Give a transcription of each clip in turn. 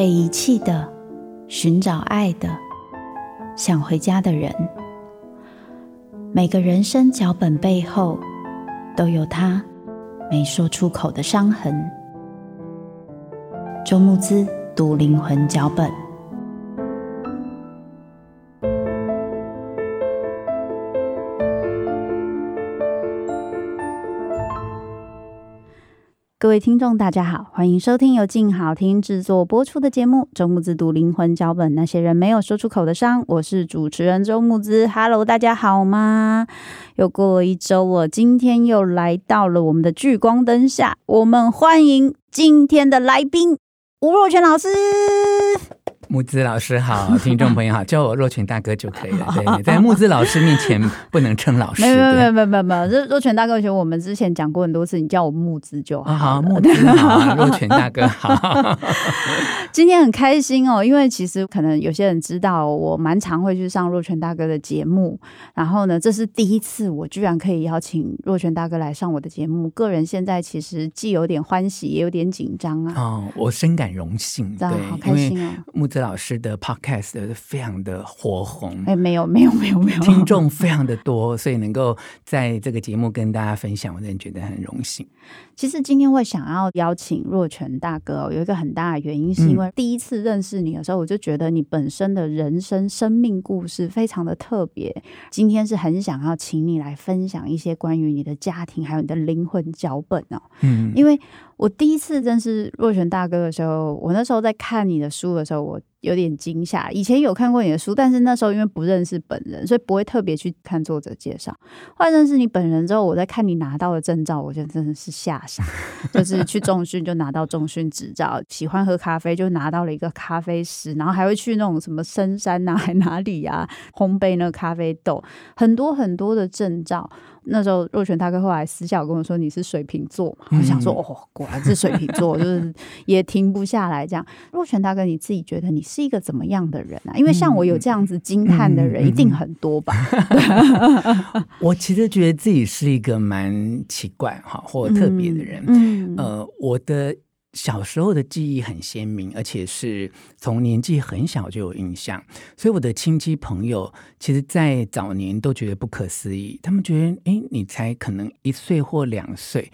被遗弃的、寻找爱的、想回家的人。每个人生脚本背后，都有他没说出口的伤痕。周慕姿读灵魂脚本。各位听众，大家好，欢迎收听由静好听制作播出的节目《周木子读灵魂脚本》，那些人没有说出口的伤。我是主持人周木子。Hello，大家好吗？又过了一周，我今天又来到了我们的聚光灯下，我们欢迎今天的来宾吴若权老师。慕姿老师好，听众朋友好，叫我若泉大哥就可以了。对，在木子老师面前不能称老师。没有没有没有没有没有，这若泉大哥，我们之前讲过很多次，你叫我木子就好。好，木子好，若泉大哥好。今天很开心哦，因为其实可能有些人知道，我蛮常会去上若泉大哥的节目。然后呢，这是第一次，我居然可以邀请若泉大哥来上我的节目。个人现在其实既有点欢喜，也有点紧张啊。哦，我深感荣幸，对，好开心哦。慕姿老师的 podcast 非常的火红，哎，没有没有没有没有，听众非常的多，所以能够在这个节目跟大家分享，我真的觉得很荣幸。其实今天会想要邀请若泉大哥，有一个很大的原因，是因为第一次认识你的时候，我就觉得你本身的人生生命故事非常的特别。今天是很想要请你来分享一些关于你的家庭，还有你的灵魂脚本哦。嗯，因为我第一次认识若泉大哥的时候，我那时候在看你的书的时候，我。有点惊吓，以前有看过你的书，但是那时候因为不认识本人，所以不会特别去看作者介绍。后来认识你本人之后，我在看你拿到的证照，我觉得真的是吓傻。就是去重训就拿到重训执照，喜欢喝咖啡就拿到了一个咖啡师，然后还会去那种什么深山呐、啊，还哪里呀、啊，烘焙那个咖啡豆，很多很多的证照。那时候若泉大哥后来私下跟我说，你是水瓶座嘛，我想说哦，果然是水瓶座，就是 也停不下来这样。若泉大哥，你自己觉得你是一个怎么样的人啊？因为像我有这样子惊叹的人一定很多吧？我其实觉得自己是一个蛮奇怪哈或特别的人。嗯，呃，我的。小时候的记忆很鲜明，而且是从年纪很小就有印象，所以我的亲戚朋友其实，在早年都觉得不可思议。他们觉得，哎，你才可能一岁或两岁，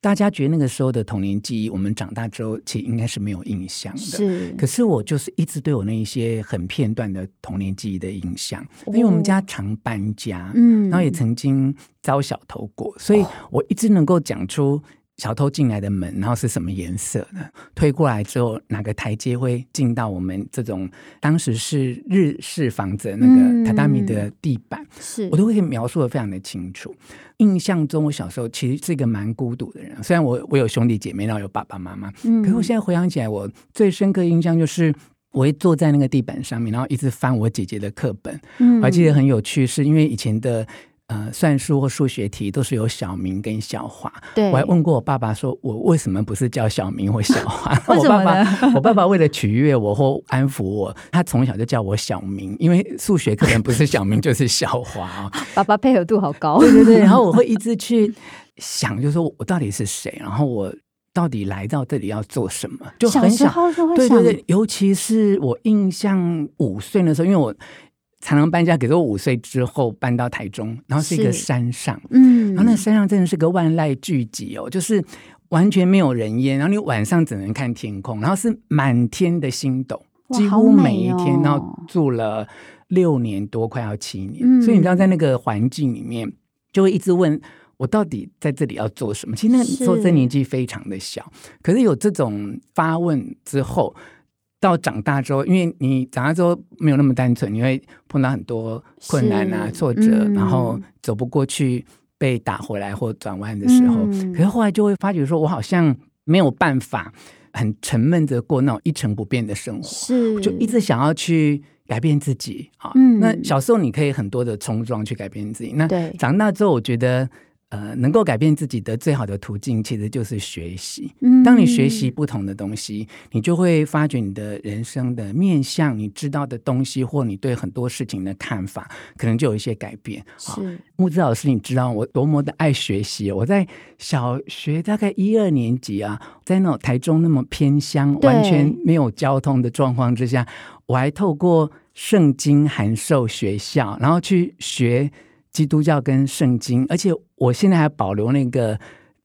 大家觉得那个时候的童年记忆，我们长大之后其实应该是没有印象的。是，可是我就是一直对我那一些很片段的童年记忆的印象，哦、因为我们家常搬家，嗯，然后也曾经遭小偷过，所以我一直能够讲出。小偷进来的门，然后是什么颜色的？推过来之后，哪个台阶会进到我们这种当时是日式房子的那个榻榻米的地板？嗯、是我都会描述的非常的清楚。印象中，我小时候其实是一个蛮孤独的人。虽然我我有兄弟姐妹，然后有爸爸妈妈，嗯、可是我现在回想起来，我最深刻印象就是我会坐在那个地板上面，然后一直翻我姐姐的课本。嗯、我还记得很有趣，是因为以前的。呃，算术或数学题都是有小明跟小华。对，我还问过我爸爸，说我为什么不是叫小明或小华？我爸爸，我爸爸为了取悦我或安抚我，他从小就叫我小明，因为数学可能不是小明就是小华。爸爸配合度好高。对对对，然后我会一直去想，就是说我到底是谁？然后我到底来到这里要做什么？就很小，对对对，尤其是我印象五岁的时候，因为我。才能搬家，给我五岁之后搬到台中，然后是一个山上，嗯，然后那山上真的是个万籁俱寂哦，就是完全没有人烟，然后你晚上只能看天空，然后是满天的星斗，几乎每一天，然后住了六年多，快要七年，嗯，所以你知道在那个环境里面，就会一直问我到底在这里要做什么？其实那个时候这年纪非常的小，可是有这种发问之后。到长大之后，因为你长大之后没有那么单纯，你会碰到很多困难啊、挫折，嗯、然后走不过去，被打回来或转弯的时候，嗯、可是后来就会发觉，说我好像没有办法很沉闷的过那种一成不变的生活，是就一直想要去改变自己啊。嗯、那小时候你可以很多的冲撞去改变自己，那长大之后，我觉得。呃，能够改变自己的最好的途径，其实就是学习。当你学习不同的东西，你就会发觉你的人生的面向，你知道的东西，或你对很多事情的看法，可能就有一些改变。是木子老师，你知道我多么的爱学习？我在小学大概一二年级啊，在那种台中那么偏乡，完全没有交通的状况之下，我还透过圣经函授学校，然后去学。基督教跟圣经，而且我现在还保留那个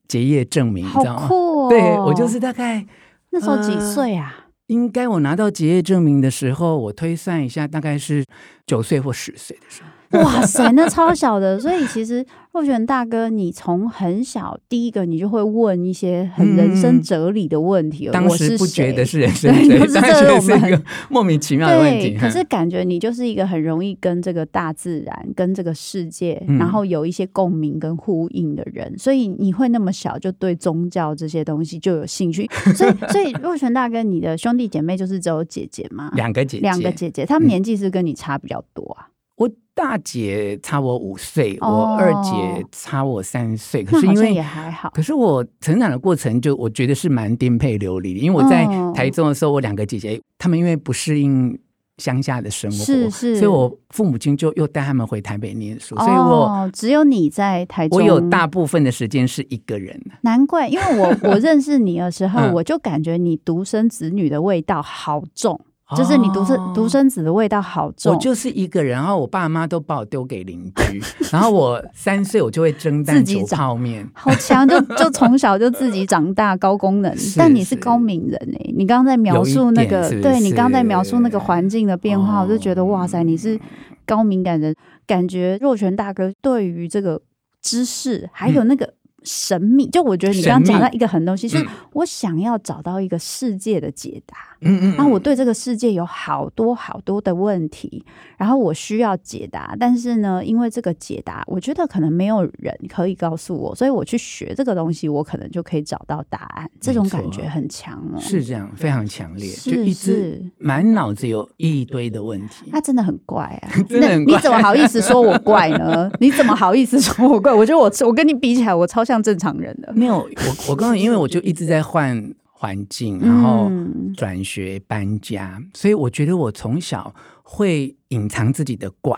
结业证明，你知道吗？对，我就是大概那时候几岁啊？呃，应该我拿到结业证明的时候，我推算一下，大概是九岁或十岁的时候。哇塞，那超小的，所以其实若权大哥，你从很小第一个你就会问一些很人生哲理的问题。嗯、当时不觉得是人 生哲理，对，当时是一个莫名其妙的问题。可是感觉你就是一个很容易跟这个大自然、跟这个世界，然后有一些共鸣跟呼应的人，嗯、所以你会那么小就对宗教这些东西就有兴趣。所以，所以若权大哥，你的兄弟姐妹就是只有姐姐吗？两个姐姐，两个姐姐，他们年纪是跟你差比较多啊。嗯我大姐差我五岁，哦、我二姐差我三岁。可是因为也还好，可是我成长的过程就我觉得是蛮颠沛流离的。因为我在台中的时候，我两个姐姐她们因为不适应乡下的生活，是是，所以我父母亲就又带他们回台北念书。哦、所以我只有你在台中，我有大部分的时间是一个人。难怪，因为我 我认识你的时候，嗯、我就感觉你独生子女的味道好重。就是你独生独生子的味道好重，我就是一个人，然后我爸妈都把我丢给邻居，然后我三岁我就会蒸蛋煮泡面，好强，就就从小就自己长大高功能，但你是高敏人哎、欸，你刚刚在描述那个，是是对你刚刚在描述那个环境的变化，哦、我就觉得哇塞，你是高敏感人，感觉若泉大哥对于这个知识还有那个。嗯神秘，就我觉得你刚刚讲到一个很东西，就是我想要找到一个世界的解答。嗯嗯，然后我对这个世界有好多好多的问题，然后我需要解答。但是呢，因为这个解答，我觉得可能没有人可以告诉我，所以我去学这个东西，我可能就可以找到答案。这种感觉很强哦，是这样，非常强烈，就一直满脑子有一堆的问题。他真的很怪啊，那你怎么好意思说我怪呢？你怎么好意思说我怪？我觉得我我跟你比起来，我超像正常人的。没有，我我刚刚因为我就一直在换。环境，然后转学搬家，嗯、所以我觉得我从小会隐藏自己的怪，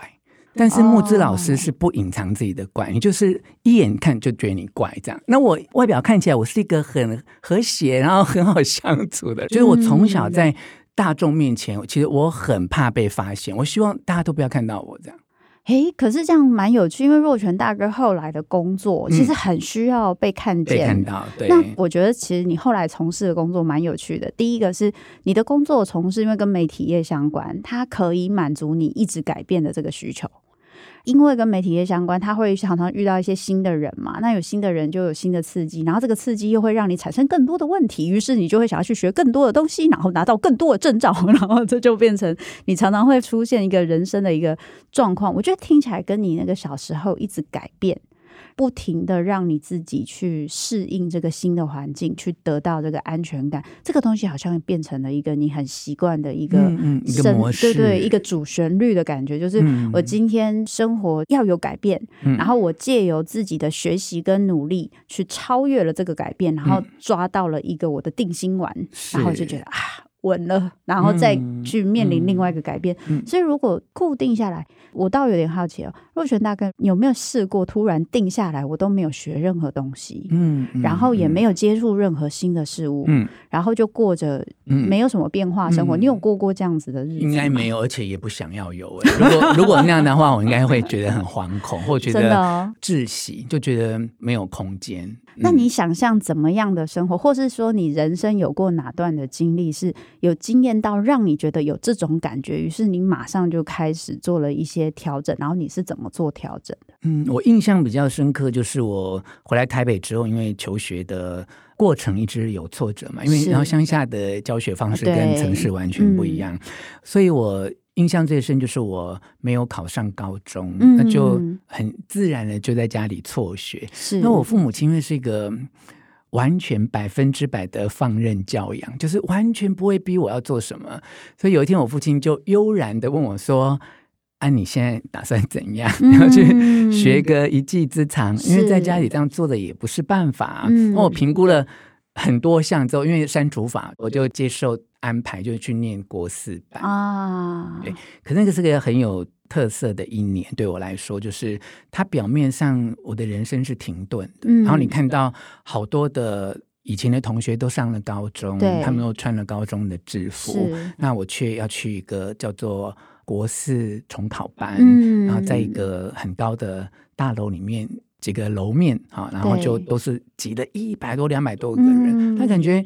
但是木之老师是不隐藏自己的怪，哦、你就是一眼看就觉得你怪这样。那我外表看起来我是一个很和谐，然后很好相处的，就是我从小在大众面前，其实我很怕被发现，我希望大家都不要看到我这样。诶，可是这样蛮有趣，因为若泉大哥后来的工作其实很需要被看见，嗯、被看到。对，那我觉得其实你后来从事的工作蛮有趣的。第一个是你的工作从事，因为跟媒体业相关，它可以满足你一直改变的这个需求。因为跟媒体业相关，他会常常遇到一些新的人嘛，那有新的人就有新的刺激，然后这个刺激又会让你产生更多的问题，于是你就会想要去学更多的东西，然后拿到更多的证照，然后这就变成你常常会出现一个人生的一个状况。我觉得听起来跟你那个小时候一直改变。不停的让你自己去适应这个新的环境，去得到这个安全感。这个东西好像变成了一个你很习惯的一个嗯，一个模式，对对，一个主旋律的感觉。就是我今天生活要有改变，嗯、然后我借由自己的学习跟努力去超越了这个改变，然后抓到了一个我的定心丸，嗯、然后就觉得啊。稳了，然后再去面临另外一个改变。嗯嗯、所以如果固定下来，我倒有点好奇哦，若权大哥有没有试过突然定下来，我都没有学任何东西，嗯，嗯然后也没有接触任何新的事物，嗯，然后就过着没有什么变化生活。嗯、你有过过这样子的日子？应该没有，而且也不想要有。如果如果那样的话，我应该会觉得很惶恐，或觉得窒息，就觉得没有空间。那你想象怎么样的生活，或是说你人生有过哪段的经历是有经验到让你觉得有这种感觉，于是你马上就开始做了一些调整，然后你是怎么做调整的？嗯，我印象比较深刻就是我回来台北之后，因为求学的过程一直有挫折嘛，因为然后乡下的教学方式跟城市完全不一样，嗯、所以我。印象最深就是我没有考上高中，嗯、那就很自然的就在家里辍学。是，那我父母亲因为是一个完全百分之百的放任教养，就是完全不会逼我要做什么。所以有一天，我父亲就悠然的问我说：“啊，你现在打算怎样？然后去学个一技之长，嗯、因为在家里这样做的也不是办法。那、嗯、我评估了很多项之后，因为删除法，我就接受安排，就去念国四班。啊。对，可那个是个很有特色的一年，对我来说，就是它表面上我的人生是停顿的，嗯、然后你看到好多的以前的同学都上了高中，他们都穿了高中的制服，那我却要去一个叫做。国四重考班，嗯、然后在一个很高的大楼里面，几个楼面啊，然后就都是挤了一百多、两百多个人，他、嗯、感觉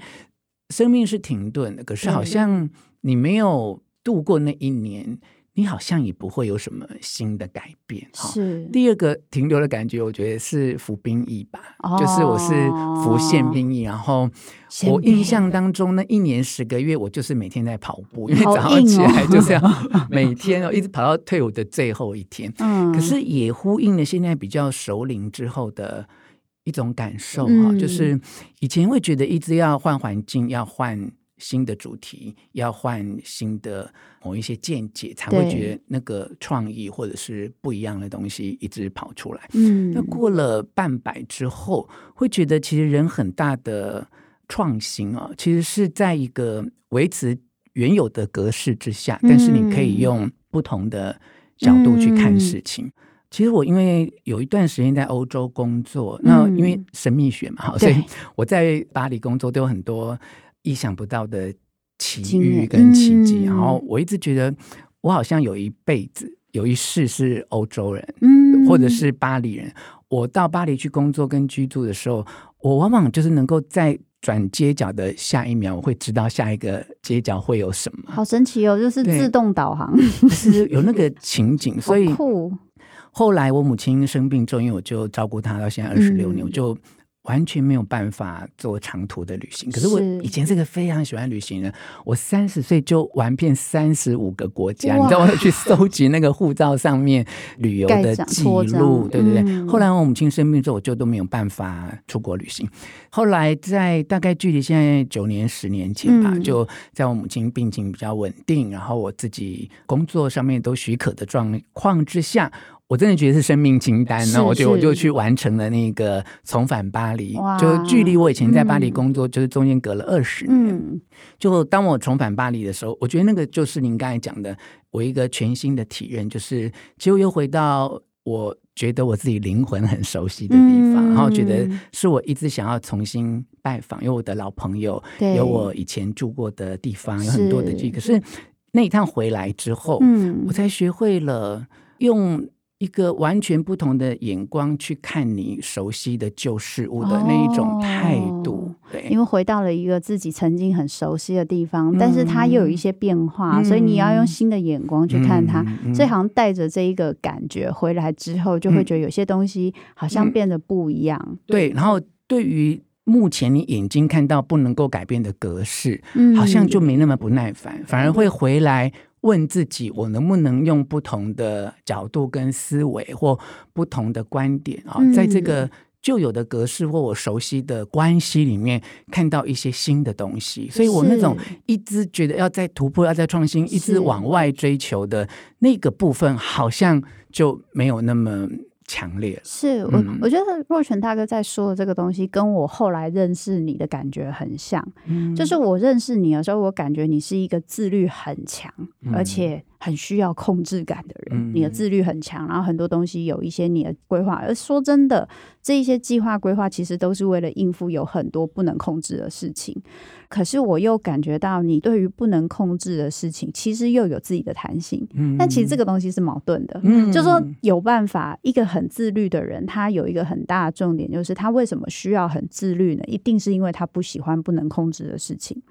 生命是停顿的，可是好像你没有度过那一年。你好像也不会有什么新的改变。是第二个停留的感觉，我觉得是服兵役吧，哦、就是我是服宪兵役，然后我印象当中那一年十个月，我就是每天在跑步，因为早上起来就是要 每天哦，一直跑到退伍的最后一天。嗯，可是也呼应了现在比较熟龄之后的一种感受哈，嗯、就是以前会觉得一直要换环境，要换。新的主题要换新的某一些见解，才会觉得那个创意或者是不一样的东西一直跑出来。嗯，那过了半百之后，会觉得其实人很大的创新啊，其实是在一个维持原有的格式之下，但是你可以用不同的角度去看事情。嗯、其实我因为有一段时间在欧洲工作，那因为神秘学嘛，嗯、所以我在巴黎工作都有很多。意想不到的奇遇跟奇迹，嗯、然后我一直觉得我好像有一辈子有一世是欧洲人，嗯，或者是巴黎人。我到巴黎去工作跟居住的时候，我往往就是能够在转街角的下一秒，我会知道下一个街角会有什么。好神奇哦，就是自动导航，是有那个情景。所以后来我母亲生病之后，因为我就照顾她到现在二十六年，嗯、我就。完全没有办法做长途的旅行，可是我以前是个非常喜欢旅行的人。我三十岁就玩遍三十五个国家，你知道我去搜集那个护照上面旅游的记录，对对对。嗯、后来我母亲生病之后，我就都没有办法出国旅行。后来在大概距离现在九年十年前吧，嗯、就在我母亲病情比较稳定，然后我自己工作上面都许可的状况之下。我真的觉得是生命清单，然后我就我就去完成了那个重返巴黎，就距离我以前在巴黎工作，就是中间隔了二十年。嗯、就当我重返巴黎的时候，我觉得那个就是您刚才讲的，我一个全新的体验，就是其实又回到我觉得我自己灵魂很熟悉的地方，嗯、然后觉得是我一直想要重新拜访，有我的老朋友，有我以前住过的地方，有很多的可是那一趟回来之后，嗯、我才学会了用。一个完全不同的眼光去看你熟悉的旧事物的那一种态度，哦、对，因为回到了一个自己曾经很熟悉的地方，嗯、但是它又有一些变化，嗯、所以你要用新的眼光去看它，所以好像带着这一个感觉回来之后，就会觉得有些东西好像变得不一样。嗯、对，然后对于目前你眼睛看到不能够改变的格式，嗯、好像就没那么不耐烦，反而会回来。问自己，我能不能用不同的角度跟思维，或不同的观点啊，在这个旧有的格式或我熟悉的关系里面，看到一些新的东西。所以我那种一直觉得要在突破、要在创新、一直往外追求的那个部分，好像就没有那么。强烈是我，嗯、我觉得若泉大哥在说的这个东西，跟我后来认识你的感觉很像。嗯、就是我认识你的时候，我感觉你是一个自律很强，嗯、而且很需要控制感的人。嗯、你的自律很强，然后很多东西有一些你的规划。而说真的，这一些计划规划其实都是为了应付有很多不能控制的事情。可是我又感觉到你对于不能控制的事情，其实又有自己的弹性。嗯，但其实这个东西是矛盾的。嗯，就说有办法，一个很自律的人，他有一个很大的重点，就是他为什么需要很自律呢？一定是因为他不喜欢不能控制的事情。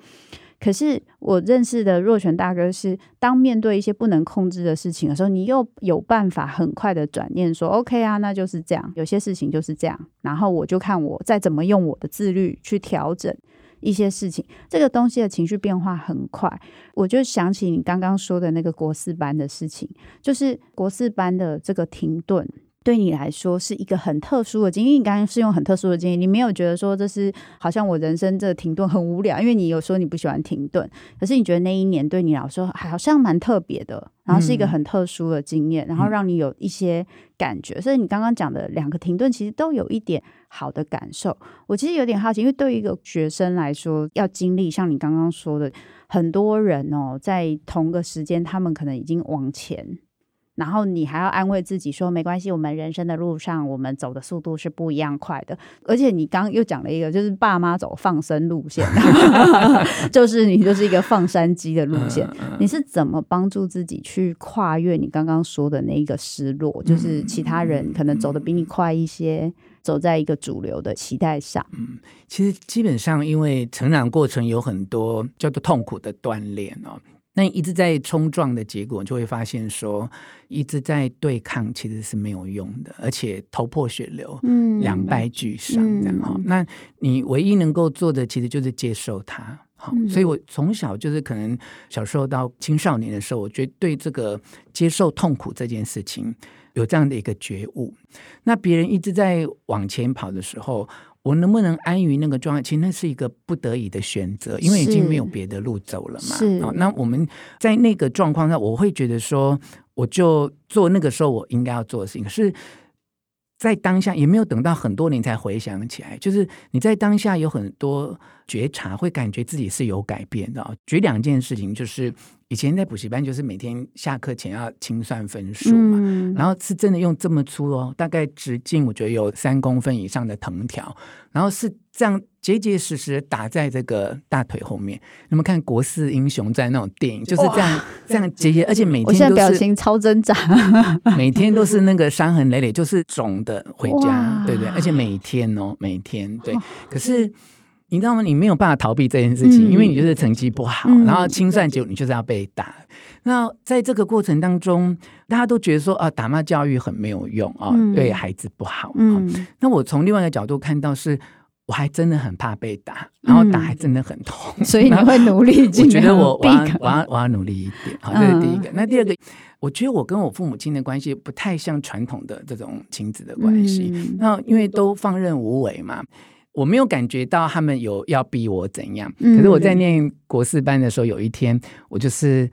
可是我认识的若权大哥是，当面对一些不能控制的事情的时候，你又有办法很快的转念说：“OK 啊，那就是这样。有些事情就是这样。”然后我就看我再怎么用我的自律去调整。一些事情，这个东西的情绪变化很快，我就想起你刚刚说的那个国四班的事情，就是国四班的这个停顿，对你来说是一个很特殊的经历。你刚刚是用很特殊的经历，你没有觉得说这是好像我人生这停顿很无聊，因为你有说你不喜欢停顿，可是你觉得那一年对你来说好像蛮特别的，然后是一个很特殊的经验，然后让你有一些感觉。所以你刚刚讲的两个停顿，其实都有一点好的感受。我其实有点好奇，因为对于一个学生来说，要经历像你刚刚说的，很多人哦，在同个时间，他们可能已经往前。然后你还要安慰自己说，没关系，我们人生的路上，我们走的速度是不一样快的。而且你刚刚又讲了一个，就是爸妈走放生路线，就是你就是一个放山鸡的路线。你是怎么帮助自己去跨越你刚刚说的那一个失落？就是其他人可能走得比你快一些，走在一个主流的期待上。嗯，其实基本上因为成长过程有很多叫做痛苦的锻炼哦。那一直在冲撞的结果，就会发现说，一直在对抗其实是没有用的，而且头破血流，嗯，两败俱伤这样哈。嗯、那你唯一能够做的，其实就是接受它。好，嗯、所以我从小就是可能小时候到青少年的时候，我觉得对这个接受痛苦这件事情有这样的一个觉悟。那别人一直在往前跑的时候。我能不能安于那个状态？其实那是一个不得已的选择，因为已经没有别的路走了嘛。是。那我们在那个状况下，我会觉得说，我就做那个时候我应该要做的事情。可是，在当下也没有等到很多年才回想起来，就是你在当下有很多觉察，会感觉自己是有改变的。举两件事情，就是。以前在补习班，就是每天下课前要清算分数嘛，嗯、然后是真的用这么粗哦，大概直径我觉得有三公分以上的藤条，然后是这样结结实实打在这个大腿后面。那么看国四英雄在那种电影，就是这样哇这样结结，而且每天都是，我现在表情超挣扎，每天都是那个伤痕累累，就是肿的回家，对不对，而且每天哦，每天对，可是。你知道吗？你没有办法逃避这件事情，嗯、因为你就是成绩不好，嗯、然后清算结果你就是要被打。那在这个过程当中，大家都觉得说啊，打骂教育很没有用啊，嗯、对孩子不好。嗯，那我从另外一个角度看到是，我还真的很怕被打，然后打还真的很痛，嗯、所以你会努力。我觉得我我要我要我要努力一点。好，这是第一个。嗯、那第二个，我觉得我跟我父母亲的关系不太像传统的这种亲子的关系。嗯、那因为都放任无为嘛。我没有感觉到他们有要逼我怎样，可是我在念国四班的时候，有一天我就是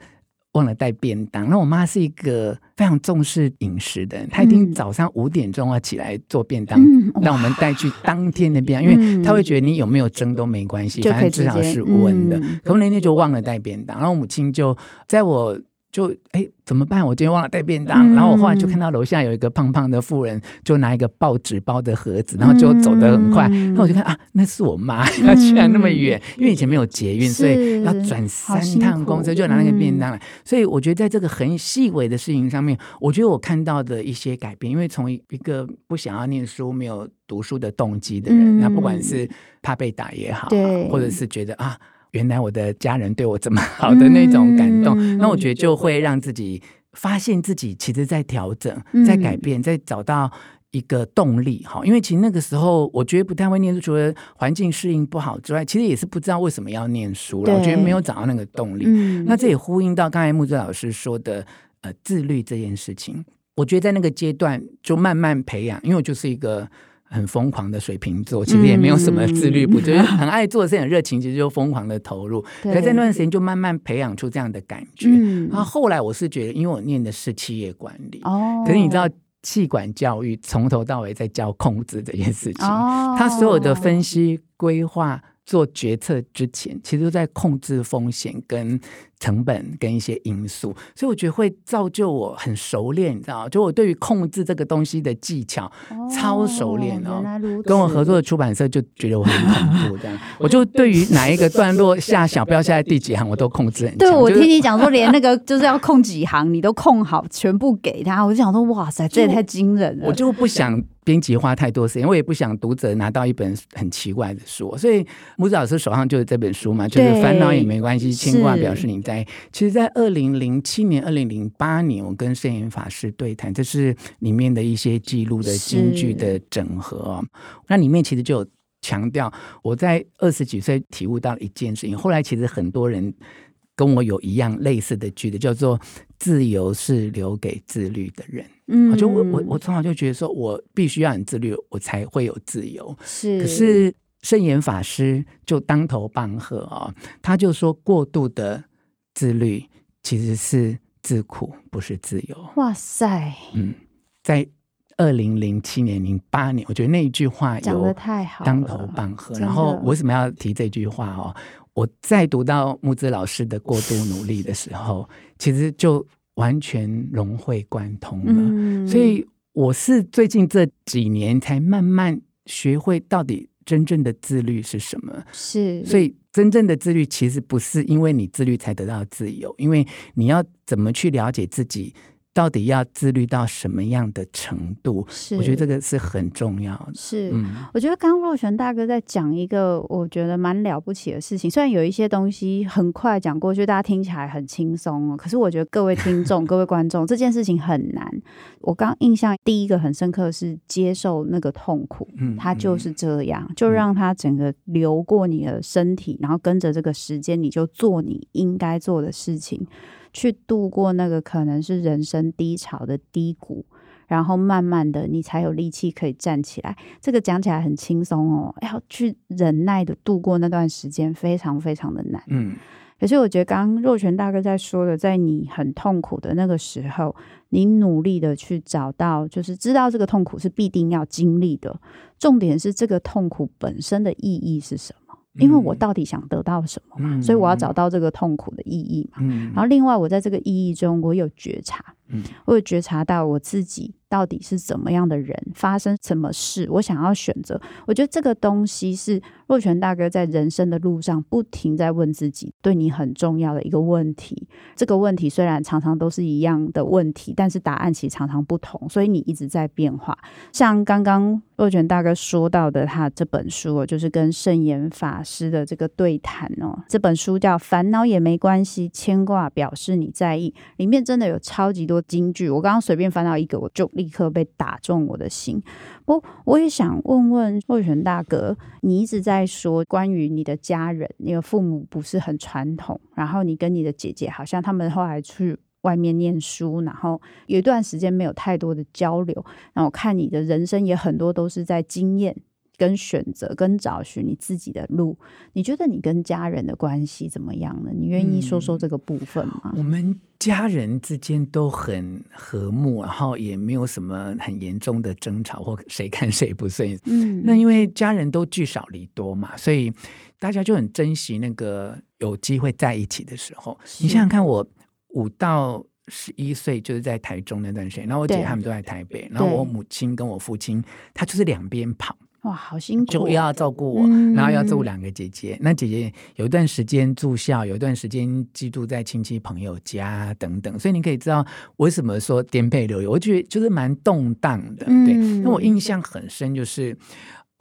忘了带便当。那我妈是一个非常重视饮食的人，她一定早上五点钟要起来做便当，让我们带去当天的便当，因为她会觉得你有没有蒸都没关系，反正至少是温的。可我那天就忘了带便当，然后我母亲就在我。就哎，怎么办？我今天忘了带便当。嗯、然后我后来就看到楼下有一个胖胖的妇人，就拿一个报纸包的盒子，然后就走得很快。那、嗯、我就看啊，那是我妈，她居然那么远，嗯、因为以前没有捷运，所以要转三趟公车就拿那个便当来。嗯、所以我觉得在这个很细微的事情上面，我觉得我看到的一些改变，因为从一个不想要念书、没有读书的动机的人，嗯、那不管是怕被打也好，对或者是觉得啊。原来我的家人对我这么好的那种感动，嗯、那我觉得就会让自己发现自己其实在调整，在改变，在找到一个动力。哈，因为其实那个时候我觉得不太会念书，除了环境适应不好之外，其实也是不知道为什么要念书了。我觉得没有找到那个动力。嗯、那这也呼应到刚才木子老师说的，呃，自律这件事情。我觉得在那个阶段就慢慢培养，因为我就是一个。很疯狂的水瓶座，其实也没有什么自律，不、嗯、就是很爱做的事，很热情，其实就疯狂的投入。可在那段时间就慢慢培养出这样的感觉。嗯、然后后来我是觉得，因为我念的是企业管理，哦，可是你知道，气管教育从头到尾在教控制这件事情，哦，他所有的分析规划。做决策之前，其实都在控制风险跟成本跟一些因素，所以我觉得会造就我很熟练，你知道，就我对于控制这个东西的技巧、哦、超熟练哦。跟我合作的出版社就觉得我很恐怖，这样，我就对于哪一个段落下小标下在第几行，我都控制很强。对，我听你讲说，连那个就是要控几行，你都控好，全部给他，我就想说，哇塞，这也太惊人了。我就不想。编辑花太多时间，我也不想读者拿到一本很奇怪的书，所以木子老师手上就是这本书嘛，就是烦恼也没关系，牵挂表示你在。其实，在二零零七年、二零零八年，我跟圣严法师对谈，这是里面的一些记录的金句的整合哦。那里面其实就有强调，我在二十几岁体悟到一件事情，后来其实很多人。跟我有一样类似的句子，叫做“自由是留给自律的人”。嗯，就我我我从小就觉得说，我必须要很自律，我才会有自由。是，可是圣严法师就当头棒喝啊，他就说，过度的自律其实是自苦，不是自由。哇塞，嗯，在二零零七年、零八年，我觉得那一句话讲得太好，当头棒喝。然后为什么要提这句话哦？我再读到木子老师的过度努力的时候，其实就完全融会贯通了。嗯、所以我是最近这几年才慢慢学会到底真正的自律是什么。是，所以真正的自律其实不是因为你自律才得到自由，因为你要怎么去了解自己。到底要自律到什么样的程度？是，我觉得这个是很重要的。是，嗯，我觉得刚若璇大哥在讲一个我觉得蛮了不起的事情。虽然有一些东西很快讲过去，大家听起来很轻松哦，可是我觉得各位听众、各位观众，这件事情很难。我刚印象第一个很深刻的是接受那个痛苦，嗯，它就是这样，就让它整个流过你的身体，然后跟着这个时间，你就做你应该做的事情。去度过那个可能是人生低潮的低谷，然后慢慢的你才有力气可以站起来。这个讲起来很轻松哦，要去忍耐的度过那段时间，非常非常的难。嗯，可是我觉得刚刚若泉大哥在说的，在你很痛苦的那个时候，你努力的去找到，就是知道这个痛苦是必定要经历的。重点是这个痛苦本身的意义是什么？因为我到底想得到什么嘛，所以我要找到这个痛苦的意义嘛。然后另外，我在这个意义中，我有觉察，我有觉察到我自己。到底是怎么样的人，发生什么事？我想要选择。我觉得这个东西是若权大哥在人生的路上不停在问自己，对你很重要的一个问题。这个问题虽然常常都是一样的问题，但是答案其实常常不同，所以你一直在变化。像刚刚若权大哥说到的，他这本书就是跟圣严法师的这个对谈哦。这本书叫《烦恼也没关系，牵挂表示你在意》，里面真的有超级多金句。我刚刚随便翻到一个，我就。立刻被打中我的心。不，我也想问问若权大哥，你一直在说关于你的家人，你的父母不是很传统，然后你跟你的姐姐好像他们后来去外面念书，然后有一段时间没有太多的交流。然我看你的人生也很多都是在经验。跟选择，跟找寻你自己的路，你觉得你跟家人的关系怎么样呢？你愿意说说这个部分吗？嗯，我们家人之间都很和睦，然后也没有什么很严重的争吵或 谁看谁不顺。嗯，那因为家人都聚少离多嘛，所以大家就很珍惜那个有机会在一起的时候。你想想看，我五到十一岁就是在台中那段时间，然后我姐他们都在台北，然后我母亲跟我父亲，他就是两边跑。哇，好辛苦！就要照顾我，嗯、然后要照顾两个姐姐。那姐姐有一段时间住校，有一段时间寄住在亲戚朋友家等等。所以你可以知道为什么说颠沛流离，我觉得就是蛮动荡的。对，那、嗯、我印象很深，就是。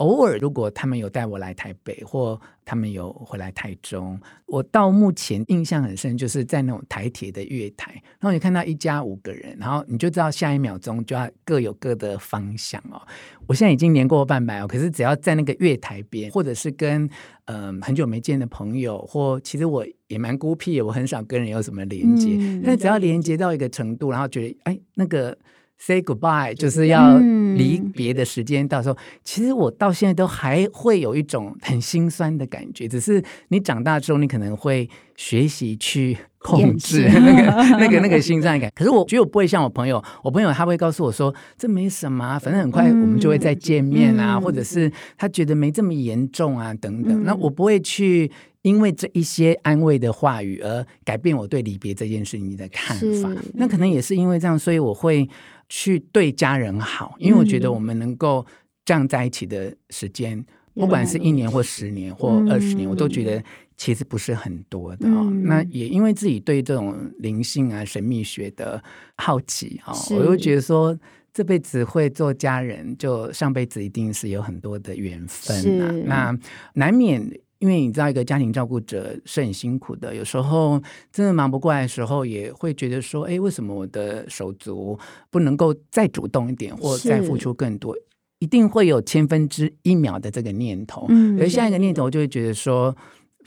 偶尔，如果他们有带我来台北，或他们有回来台中，我到目前印象很深，就是在那种台铁的月台，然后你看到一家五个人，然后你就知道下一秒钟就要各有各的方向哦。我现在已经年过半百哦，可是只要在那个月台边，或者是跟嗯、呃、很久没见的朋友，或其实我也蛮孤僻，我很少跟人有什么连接，嗯、但只要连接到一个程度，然后觉得哎那个。Say goodbye，就是要离别的时间。到时候，其实我到现在都还会有一种很心酸的感觉。只是你长大之后，你可能会学习去控制那个、那个、那个心酸感。可是我觉得我不会像我朋友，我朋友他会告诉我说：“这没什么，反正很快我们就会再见面啊。”或者是他觉得没这么严重啊，等等。那我不会去因为这一些安慰的话语而改变我对离别这件事情的看法。那可能也是因为这样，所以我会。去对家人好，因为我觉得我们能够这样在一起的时间，嗯、不管是一年或十年或二十年，嗯、我都觉得其实不是很多的哦。嗯、那也因为自己对这种灵性啊、神秘学的好奇啊，是我又觉得说这辈子会做家人，就上辈子一定是有很多的缘分啊。那难免。因为你知道，一个家庭照顾者是很辛苦的，有时候真的忙不过来的时候，也会觉得说：“哎，为什么我的手足不能够再主动一点，或再付出更多？”一定会有千分之一秒的这个念头。嗯，而下一个念头就会觉得说：“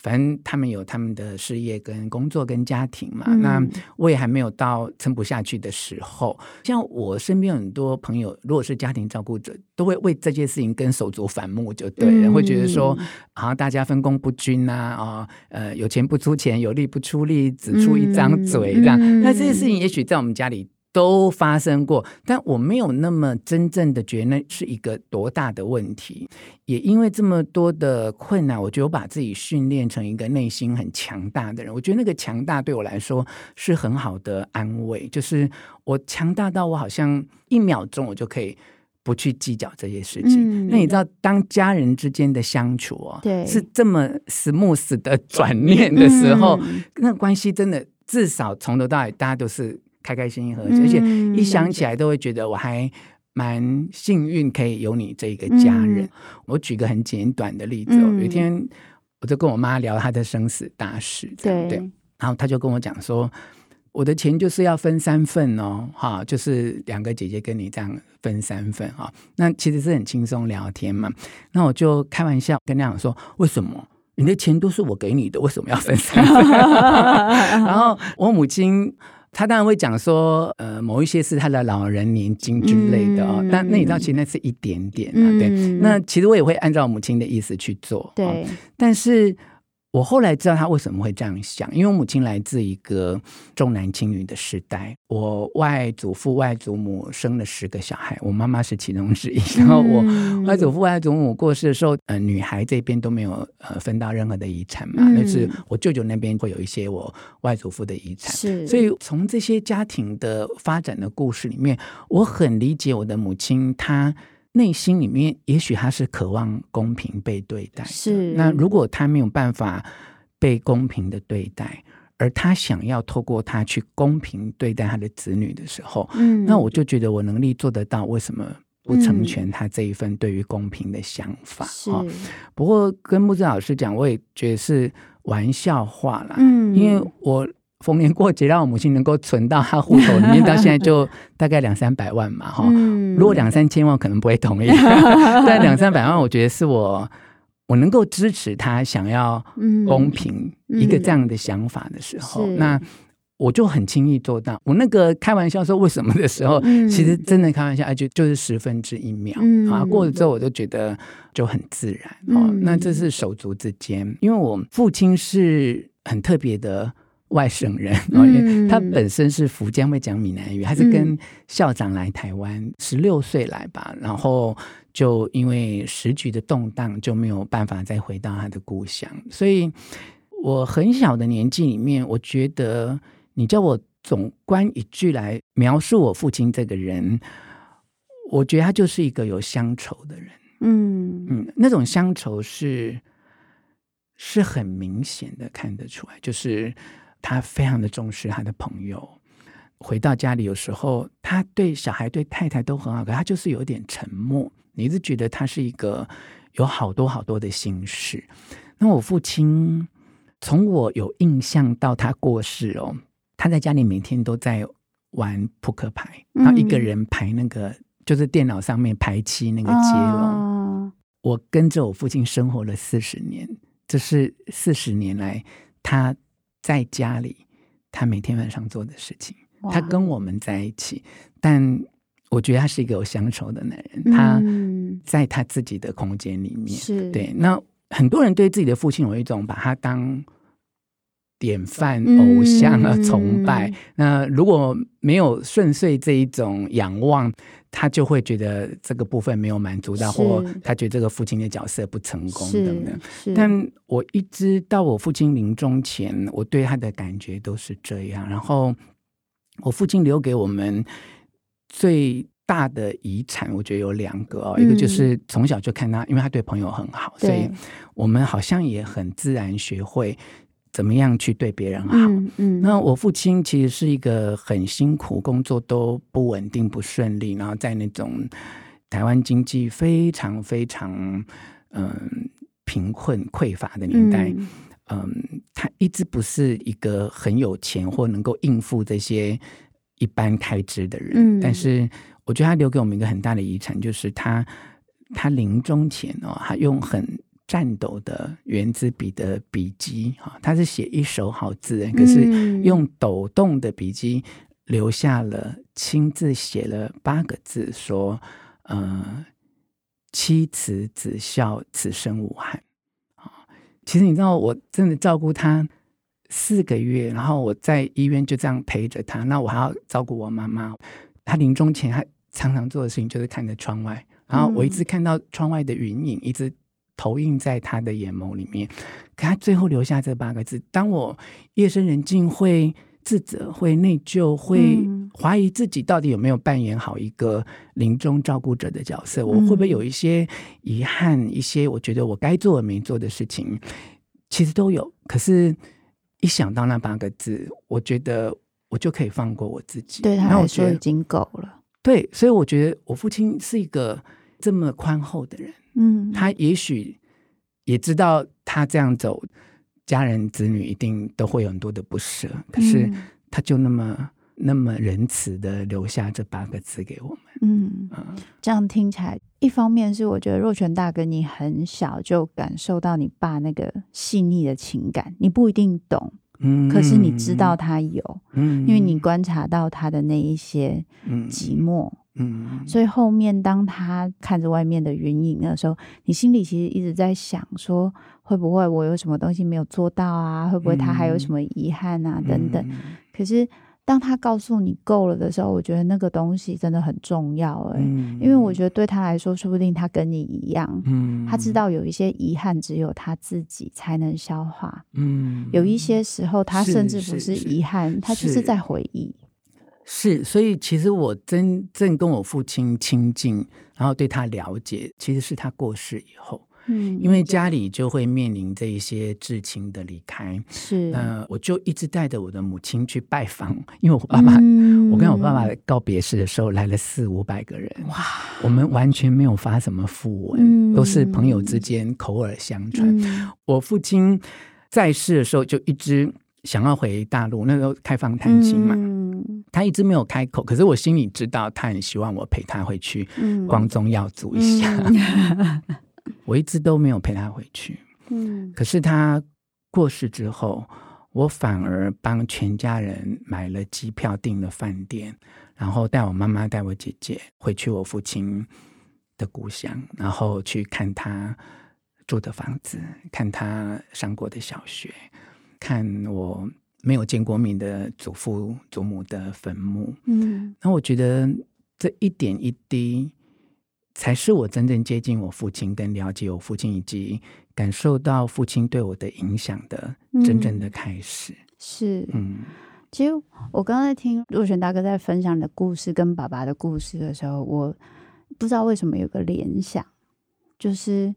反正他们有他们的事业跟工作跟家庭嘛，嗯、那我也还没有到撑不下去的时候。像我身边很多朋友，如果是家庭照顾者，都会为这件事情跟手足反目，就对了，嗯、会觉得说，好像大家分工不均啊，啊，呃，有钱不出钱，有力不出力，只出一张嘴这样。嗯、那这些事情，也许在我们家里。都发生过，但我没有那么真正的觉得那是一个多大的问题。也因为这么多的困难，我觉得我把自己训练成一个内心很强大的人。我觉得那个强大对我来说是很好的安慰，就是我强大到我好像一秒钟我就可以不去计较这些事情。嗯、那你知道，当家人之间的相处哦，对，是这么 smooth 的转念的时候，嗯、那关系真的至少从头到尾大家都是。开开心心和谐，而且一想起来都会觉得我还蛮幸运，可以有你这个家人。嗯、我举个很简短的例子，嗯、有一天我就跟我妈聊她的生死大事，对，对，然后她就跟我讲说，我的钱就是要分三份哦，哈，就是两个姐姐跟你这样分三份哈。那其实是很轻松聊天嘛。那我就开玩笑跟她讲说，为什么你的钱都是我给你的，为什么要分三份？然后我母亲。他当然会讲说，呃，某一些是他的老人年金之类的哦，嗯、但那你知道，其实那是一点点啊，嗯、对。那其实我也会按照母亲的意思去做，对、哦。但是。我后来知道他为什么会这样想，因为我母亲来自一个重男轻女的时代。我外祖父、外祖母生了十个小孩，我妈妈是其中之一。然后我外祖父、外祖母过世的时候，呃，女孩这边都没有呃分到任何的遗产嘛，但、嗯、是我舅舅那边会有一些我外祖父的遗产。是，所以从这些家庭的发展的故事里面，我很理解我的母亲，她。内心里面，也许他是渴望公平被对待。是，那如果他没有办法被公平的对待，而他想要透过他去公平对待他的子女的时候，嗯，那我就觉得我能力做得到，为什么不成全他这一份对于公平的想法？是。不过跟木子老师讲，我也觉得是玩笑话啦。嗯，因为我。逢年过节让我母亲能够存到她户头里面，到现在就 大概两三百万嘛，哈。如果两三千万可能不会同意，但两三百万我觉得是我我能够支持她想要公平一个这样的想法的时候，那我就很轻易做到。我那个开玩笑说为什么的时候，其实真的开玩笑，就就是十分之一秒啊。过了之后，我就觉得就很自然哦。那这是手足之间，因为我父亲是很特别的。外省人，他本身是福建，会讲闽南语，他是跟校长来台湾，十六岁来吧，然后就因为时局的动荡，就没有办法再回到他的故乡。所以我很小的年纪里面，我觉得你叫我总观一句来描述我父亲这个人，我觉得他就是一个有乡愁的人。嗯嗯，那种乡愁是是很明显的看得出来，就是。他非常的重视他的朋友，回到家里有时候他对小孩对太太都很好，可他就是有点沉默。你一直觉得他是一个有好多好多的心事。那我父亲从我有印象到他过世哦，他在家里每天都在玩扑克牌，然后一个人排那个、嗯、就是电脑上面排七那个接龙。哦、我跟着我父亲生活了四十年，这是四十年来他。在家里，他每天晚上做的事情，他跟我们在一起，但我觉得他是一个有乡愁的男人。嗯、他在他自己的空间里面，是对。那很多人对自己的父亲有一种把他当典范、偶像而崇拜。嗯、那如果没有顺遂这一种仰望，他就会觉得这个部分没有满足到，或他觉得这个父亲的角色不成功等等。但我一直到我父亲临终前，我对他的感觉都是这样。然后我父亲留给我们最大的遗产，我觉得有两个哦，嗯、一个就是从小就看他，因为他对朋友很好，所以我们好像也很自然学会。怎么样去对别人好？嗯，嗯，那我父亲其实是一个很辛苦，工作都不稳定、不顺利，然后在那种台湾经济非常非常嗯、呃、贫困匮乏的年代，嗯，嗯，他一直不是一个很有钱或能够应付这些一般开支的人。嗯，但是我觉得他留给我们一个很大的遗产，就是他他临终前哦，他用很颤抖的原子笔的笔迹哈，他是写一手好字，可是用抖动的笔迹留下了亲自写了八个字，说：“呃，妻慈子孝，此生无憾。”啊其实你知道，我真的照顾他四个月，然后我在医院就这样陪着他，那我还要照顾我妈妈。他临终前，他常常做的事情就是看着窗外，然后我一直看到窗外的云影，一直。投影在他的眼眸里面，可他最后留下这八个字：当我夜深人静，会自责、会内疚、会怀疑自己到底有没有扮演好一个临终照顾者的角色，嗯、我会不会有一些遗憾？一些我觉得我该做而没做的事情，其实都有。可是，一想到那八个字，我觉得我就可以放过我自己。对他来说已经够了。对，所以我觉得我父亲是一个这么宽厚的人。嗯，他也许也知道他这样走，家人子女一定都会有很多的不舍，可是他就那么那么仁慈的留下这八个字给我们。嗯，这样听起来，一方面是我觉得若泉大哥你很小就感受到你爸那个细腻的情感，你不一定懂，嗯，可是你知道他有，嗯，因为你观察到他的那一些寂寞。嗯，所以后面当他看着外面的云影的时候，你心里其实一直在想说，会不会我有什么东西没有做到啊？会不会他还有什么遗憾啊？等等。可是当他告诉你够了的时候，我觉得那个东西真的很重要哎、欸，因为我觉得对他来说，说不定他跟你一样，嗯，他知道有一些遗憾只有他自己才能消化，嗯，有一些时候他甚至不是遗憾，他就是在回忆。是，所以其实我真正跟我父亲亲近，然后对他了解，其实是他过世以后，嗯，因为家里就会面临这一些至亲的离开，是，呃，我就一直带着我的母亲去拜访，因为我爸爸，嗯、我跟我爸爸。告别式的时候来了四五百个人，哇，我们完全没有发什么讣文，嗯、都是朋友之。间口耳相传。嗯、我父亲在世的时候就一直想要回大陆，那时候开放探亲嘛。嗯他一直没有开口，可是我心里知道，他很希望我陪他回去光宗耀祖一下。嗯、我一直都没有陪他回去。嗯，可是他过世之后，我反而帮全家人买了机票，订了饭店，然后带我妈妈、带我姐姐回去我父亲的故乡，然后去看他住的房子，看他上过的小学，看我。没有见过面的祖父祖母的坟墓，嗯，那我觉得这一点一滴，才是我真正接近我父亲、跟了解我父亲以及感受到父亲对我的影响的真正的开始。嗯、是，嗯，其实我刚才听若璇大哥在分享你的故事跟爸爸的故事的时候，我不知道为什么有个联想，就是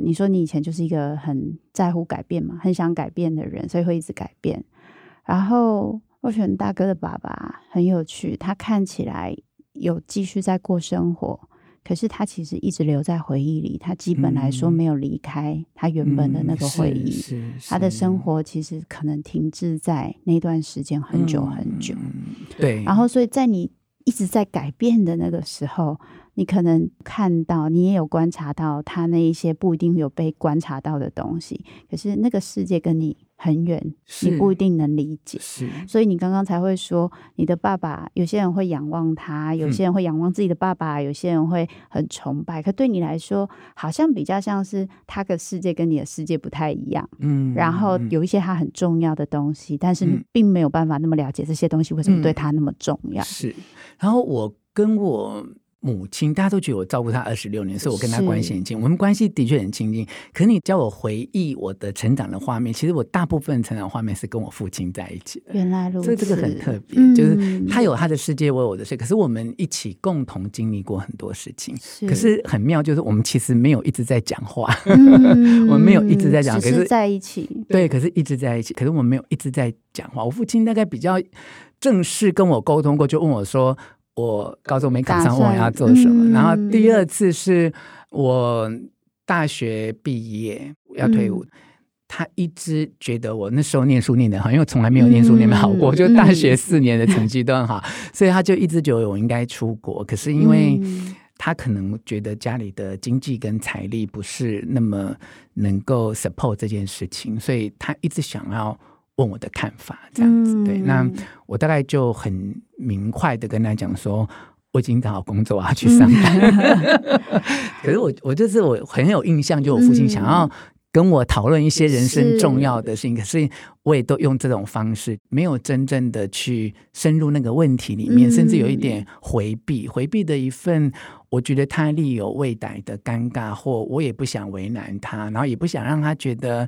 你说你以前就是一个很在乎改变嘛，很想改变的人，所以会一直改变。然后若权大哥的爸爸很有趣，他看起来有继续在过生活，可是他其实一直留在回忆里。他基本来说没有离开他原本的那个回忆，嗯、他的生活其实可能停滞在那段时间很久很久。嗯、对，然后所以在你一直在改变的那个时候，你可能看到，你也有观察到他那一些不一定有被观察到的东西，可是那个世界跟你。很远，你不一定能理解，是，所以你刚刚才会说，你的爸爸，有些人会仰望他，有些人会仰望自己的爸爸，嗯、有些人会很崇拜。可对你来说，好像比较像是他的世界跟你的世界不太一样，嗯，然后有一些他很重要的东西，嗯、但是你并没有办法那么了解这些东西为什么对他那么重要。嗯、是，然后我跟我。母亲，大家都觉得我照顾她二十六年，所以我跟她关系很近。我们关系的确很亲近。可是你叫我回忆我的成长的画面，其实我大部分成长画面是跟我父亲在一起的。原来如此，这这个很特别，嗯、就是他有他的世界，我有我的世界。可是我们一起共同经历过很多事情。是可是很妙，就是我们其实没有一直在讲话，嗯、我们没有一直在讲，可是在一起。对，可是一直在一起。可是我们没有一直在讲话。我父亲大概比较正式跟我沟通过，就问我说。我高中没考上，问我要做什么。嗯、然后第二次是我大学毕业要退伍，嗯、他一直觉得我那时候念书念得好，因为我从来没有念书念得好过，嗯、就大学四年的成绩都很好，嗯、所以他就一直觉得我应该出国。可是因为他可能觉得家里的经济跟财力不是那么能够 support 这件事情，所以他一直想要问我的看法，这样子。嗯、对，那我大概就很明快的跟他讲说，我已经找好工作，我要去上班。嗯、可是我我就是我很有印象，就我父亲想要。跟我讨论一些人生重要的事情，是可是我也都用这种方式，没有真正的去深入那个问题里面，嗯、甚至有一点回避，回避的一份，我觉得他力有未逮的尴尬，或我也不想为难他，然后也不想让他觉得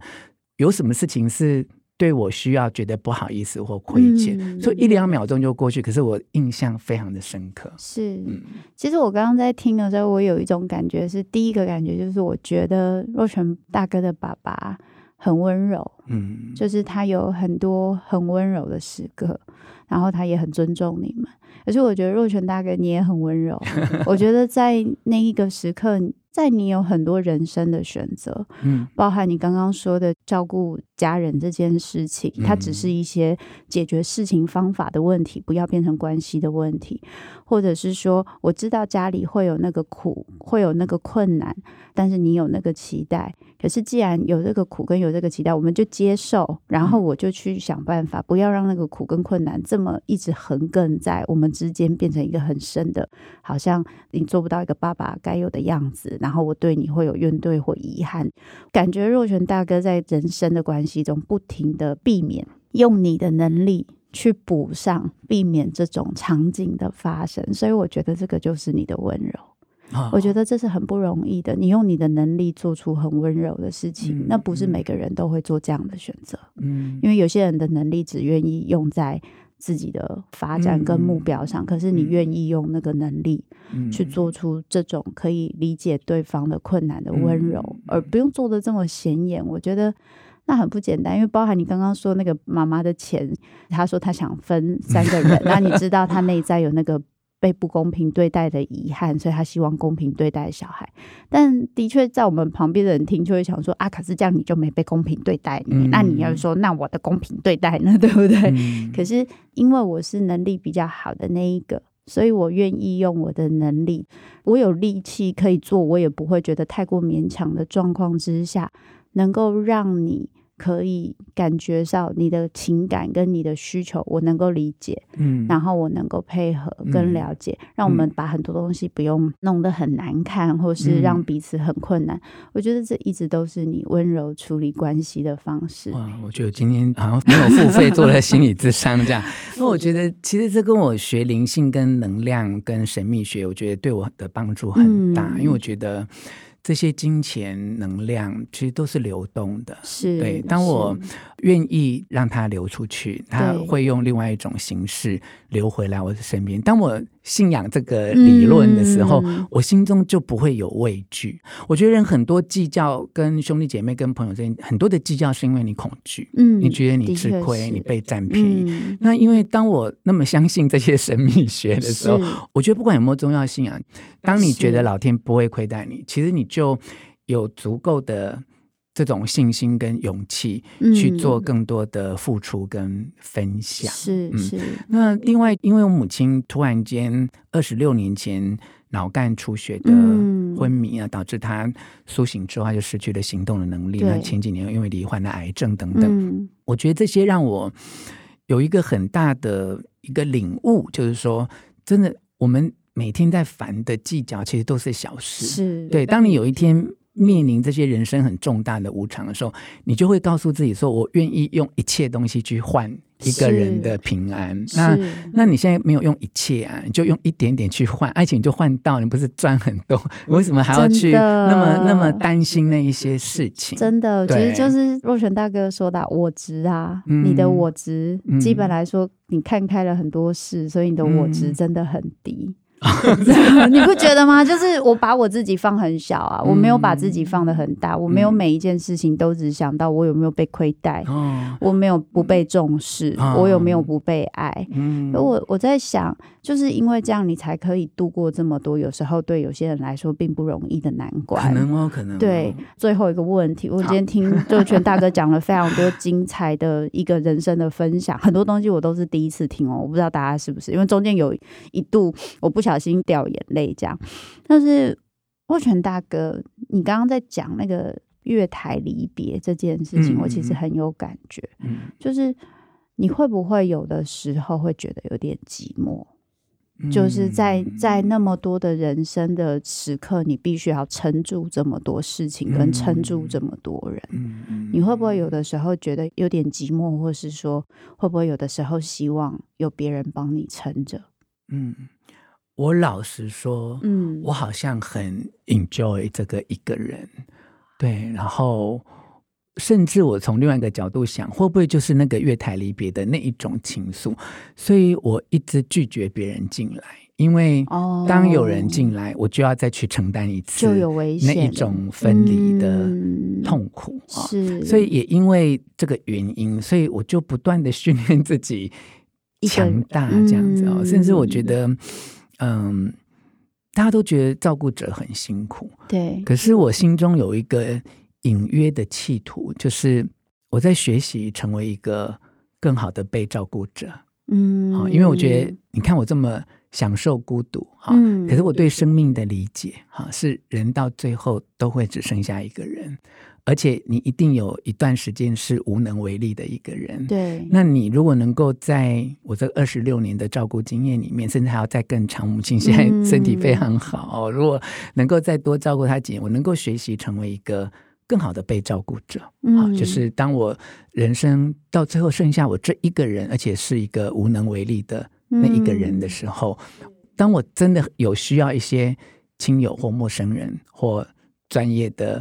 有什么事情是。对我需要觉得不好意思或亏欠，嗯、所以一两秒钟就过去。可是我印象非常的深刻。是，嗯、其实我刚刚在听的时候，我有一种感觉，是第一个感觉就是，我觉得若泉大哥的爸爸很温柔，嗯，就是他有很多很温柔的时刻，然后他也很尊重你们。而且我觉得若泉大哥你也很温柔，我觉得在那一个时刻。在你有很多人生的选择，嗯，包含你刚刚说的照顾家人这件事情，它只是一些解决事情方法的问题，不要变成关系的问题，或者是说，我知道家里会有那个苦，会有那个困难，但是你有那个期待，可是既然有这个苦跟有这个期待，我们就接受，然后我就去想办法，不要让那个苦跟困难这么一直横亘在我们之间，变成一个很深的，好像你做不到一个爸爸该有的样子。然后我对你会有怨怼或遗憾，感觉若泉大哥在人生的关系中不停的避免用你的能力去补上，避免这种场景的发生，所以我觉得这个就是你的温柔。哦、我觉得这是很不容易的，你用你的能力做出很温柔的事情，嗯、那不是每个人都会做这样的选择。嗯，因为有些人的能力只愿意用在。自己的发展跟目标上，嗯、可是你愿意用那个能力去做出这种可以理解对方的困难的温柔，嗯、而不用做的这么显眼。我觉得那很不简单，因为包含你刚刚说那个妈妈的钱，她说她想分三个人，那你知道她内在有那个。被不公平对待的遗憾，所以他希望公平对待小孩。但的确，在我们旁边的人听，就会想说：啊，可是这样你就没被公平对待。嗯、那你要说，那我的公平对待呢？对不对？嗯、可是因为我是能力比较好的那一个，所以我愿意用我的能力，我有力气可以做，我也不会觉得太过勉强的状况之下，能够让你。可以感觉到你的情感跟你的需求，我能够理解，嗯，然后我能够配合跟了解，嗯、让我们把很多东西不用弄得很难看，嗯、或是让彼此很困难。我觉得这一直都是你温柔处理关系的方式。哇，我觉得今天好像没有付费做了心理智商这样，那我觉得其实这跟我学灵性、跟能量、跟神秘学，我觉得对我的帮助很大，嗯、因为我觉得。这些金钱能量其实都是流动的，是对。当我愿意让它流出去，它会用另外一种形式流回来我的身边。当我信仰这个理论的时候，嗯、我心中就不会有畏惧。我觉得人很多计较，跟兄弟姐妹、跟朋友之间很多的计较，是因为你恐惧，嗯，你觉得你吃亏，你被占便宜。嗯、那因为当我那么相信这些神秘学的时候，我觉得不管有没有宗教信仰，当你觉得老天不会亏待你，其实你就有足够的。这种信心跟勇气去做更多的付出跟分享，是是。那另外，因为我母亲突然间二十六年前脑干出血的昏迷啊，导致她苏醒之后她就失去了行动的能力。那前几年因为罹患了癌症等等，我觉得这些让我有一个很大的一个领悟，就是说，真的，我们每天在烦的计较，其实都是小事。是对，当你有一天。面临这些人生很重大的无常的时候，你就会告诉自己说：“我愿意用一切东西去换一个人的平安。”那那你现在没有用一切啊，你就用一点点去换爱情，就换到你不是赚很多？为什么还要去那么那么担心那一些事情？真的，其实就是若泉大哥说的我值啊，嗯、你的我值，基本来说你看开了很多事，所以你的我值真的很低。你不觉得吗？就是我把我自己放很小啊，我没有把自己放的很大，我没有每一件事情都只想到我有没有被亏待，我没有不被重视，我有没有不被爱。我我在想，就是因为这样，你才可以度过这么多有时候对有些人来说并不容易的难关。可能哦，可能。对，最后一个问题，我今天听周全大哥讲了非常多精彩的一个人生的分享，很多东西我都是第一次听哦，我不知道大家是不是，因为中间有一度我不想。小心掉眼泪这样。但是握拳大哥，你刚刚在讲那个月台离别这件事情，嗯、我其实很有感觉。嗯，就是你会不会有的时候会觉得有点寂寞？就是在在那么多的人生的时刻，你必须要撑住这么多事情，跟撑住这么多人。你会不会有的时候觉得有点寂寞，或是说会不会有的时候希望有别人帮你撑着？嗯，我老实说，嗯，我好像很 enjoy 这个一个人，对，然后。甚至我从另外一个角度想，会不会就是那个月台离别的那一种情愫？所以我一直拒绝别人进来，因为当有人进来，我就要再去承担一次，就有危险，那一种分离的痛苦。是，所以也因为这个原因，所以我就不断的训练自己强大，这样子哦。甚至我觉得，嗯，大家都觉得照顾者很辛苦，对。可是我心中有一个。隐约的企图，就是我在学习成为一个更好的被照顾者。嗯，好，因为我觉得，你看我这么享受孤独，哈，可是我对生命的理解，哈，是人到最后都会只剩下一个人，而且你一定有一段时间是无能为力的一个人。对，那你如果能够在我这二十六年的照顾经验里面，甚至还要再更长，母亲现在身体非常好，如果能够再多照顾她几年，我能够学习成为一个。更好的被照顾者，啊，就是当我人生到最后剩下我这一个人，而且是一个无能为力的那一个人的时候，当我真的有需要一些亲友或陌生人或专业的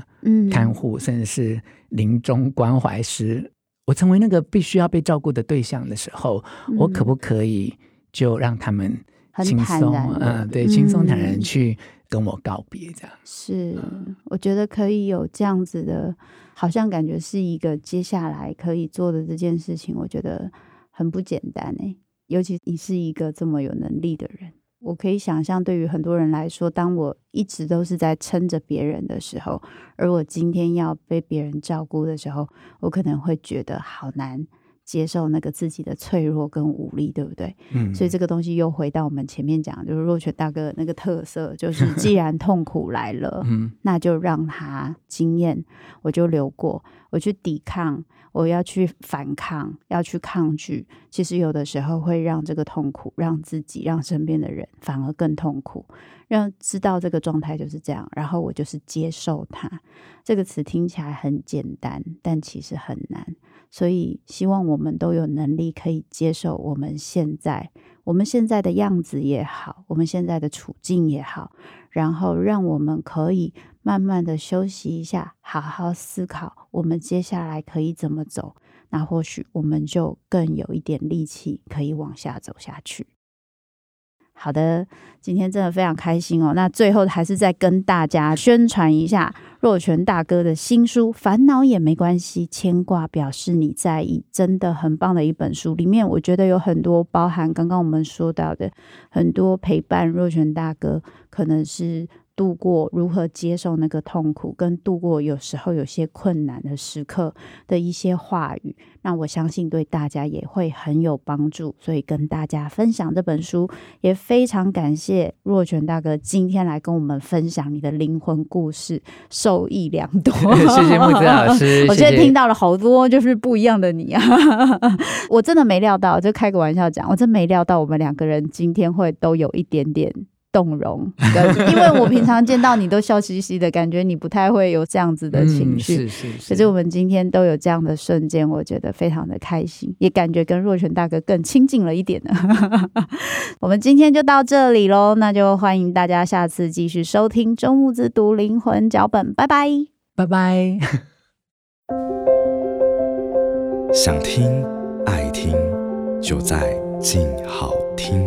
看护，甚至是临终关怀师，我成为那个必须要被照顾的对象的时候，我可不可以就让他们轻松，嗯，对，轻松坦然去。跟我告别，这样。是，我觉得可以有这样子的，好像感觉是一个接下来可以做的这件事情，我觉得很不简单诶。尤其你是一个这么有能力的人，我可以想象，对于很多人来说，当我一直都是在撑着别人的时候，而我今天要被别人照顾的时候，我可能会觉得好难。接受那个自己的脆弱跟无力，对不对？嗯，所以这个东西又回到我们前面讲，就是若雪大哥的那个特色，就是 既然痛苦来了，嗯，那就让他经验，我就流过，我去抵抗，我要去反抗，要去抗拒。其实有的时候会让这个痛苦，让自己，让身边的人反而更痛苦。让知道这个状态就是这样，然后我就是接受它。这个词听起来很简单，但其实很难。所以，希望我们都有能力可以接受我们现在，我们现在的样子也好，我们现在的处境也好，然后让我们可以慢慢的休息一下，好好思考我们接下来可以怎么走。那或许我们就更有一点力气可以往下走下去。好的，今天真的非常开心哦。那最后还是再跟大家宣传一下若泉大哥的新书《烦恼也没关系，牵挂表示你在意》，真的很棒的一本书。里面我觉得有很多包含刚刚我们说到的很多陪伴若泉大哥，可能是。度过如何接受那个痛苦，跟度过有时候有些困难的时刻的一些话语，那我相信对大家也会很有帮助。所以跟大家分享这本书，也非常感谢若泉大哥今天来跟我们分享你的灵魂故事，受益良多。谢谢木子老师，我今天听到了好多就是不一样的你啊，我真的没料到，就开个玩笑讲，我真没料到我们两个人今天会都有一点点。动容，因为我平常见到你都笑嘻嘻的，感觉你不太会有这样子的情绪。是是是。可是我们今天都有这样的瞬间，我觉得非常的开心，也感觉跟若泉大哥更亲近了一点呢。我们今天就到这里喽，那就欢迎大家下次继续收听周木之读灵魂脚本，拜拜，拜拜。想听爱听，就在静好听。